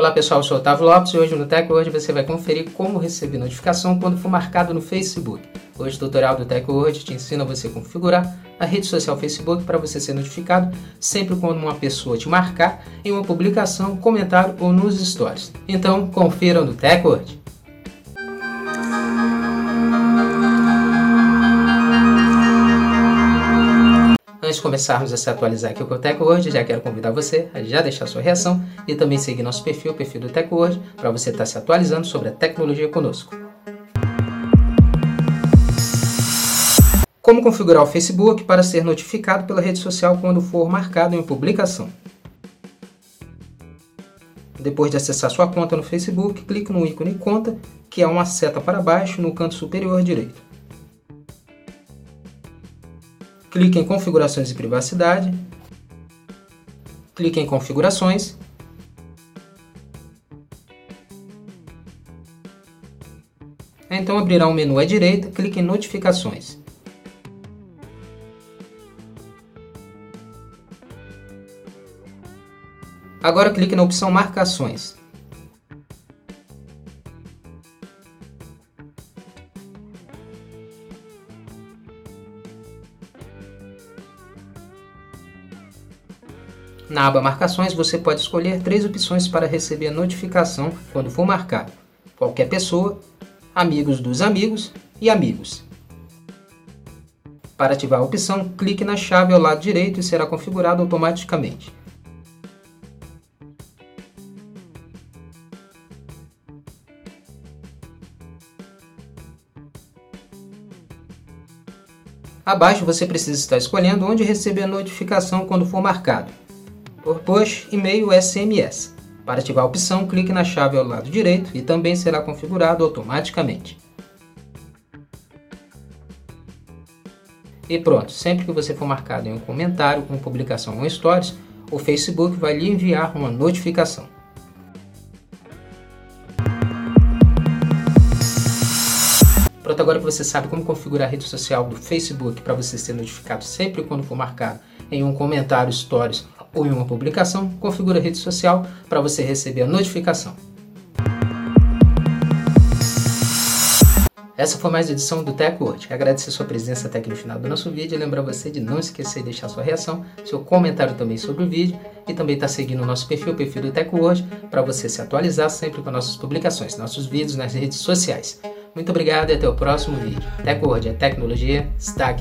Olá pessoal, eu sou o Otávio Lopes e hoje no Tech Word você vai conferir como receber notificação quando for marcado no Facebook. Hoje o tutorial do Tech Word te ensina você a configurar a rede social Facebook para você ser notificado sempre quando uma pessoa te marcar em uma publicação, comentário ou nos stories. Então confira no Tech Word. Antes de começarmos a se atualizar aqui com o TechWord, já quero convidar você a já deixar sua reação e também seguir nosso perfil, o perfil do TechWord, para você estar tá se atualizando sobre a tecnologia conosco. Como configurar o Facebook para ser notificado pela rede social quando for marcado em publicação? Depois de acessar sua conta no Facebook, clique no ícone Conta, que é uma seta para baixo no canto superior direito clique em Configurações e Privacidade, clique em Configurações, então abrirá um menu à direita, clique em Notificações. Agora clique na opção Marcações. Na aba Marcações, você pode escolher três opções para receber a notificação quando for marcado: qualquer pessoa, amigos dos amigos e amigos. Para ativar a opção, clique na chave ao lado direito e será configurado automaticamente. Abaixo você precisa estar escolhendo onde receber a notificação quando for marcado por push, e-mail SMS. Para ativar a opção, clique na chave ao lado direito e também será configurado automaticamente. E pronto, sempre que você for marcado em um comentário, uma publicação ou stories, o Facebook vai lhe enviar uma notificação. Pronto, agora que você sabe como configurar a rede social do Facebook para você ser notificado sempre quando for marcado em um comentário, stories ou em uma publicação, configure a rede social para você receber a notificação. Essa foi mais uma edição do TechWord. Agradecer sua presença até aqui no final do nosso vídeo e lembrar você de não esquecer de deixar sua reação, seu comentário também sobre o vídeo e também estar tá seguindo o nosso perfil, o perfil do TechWord, para você se atualizar sempre com nossas publicações, nossos vídeos nas redes sociais. Muito obrigado e até o próximo vídeo. TechWord é tecnologia, está.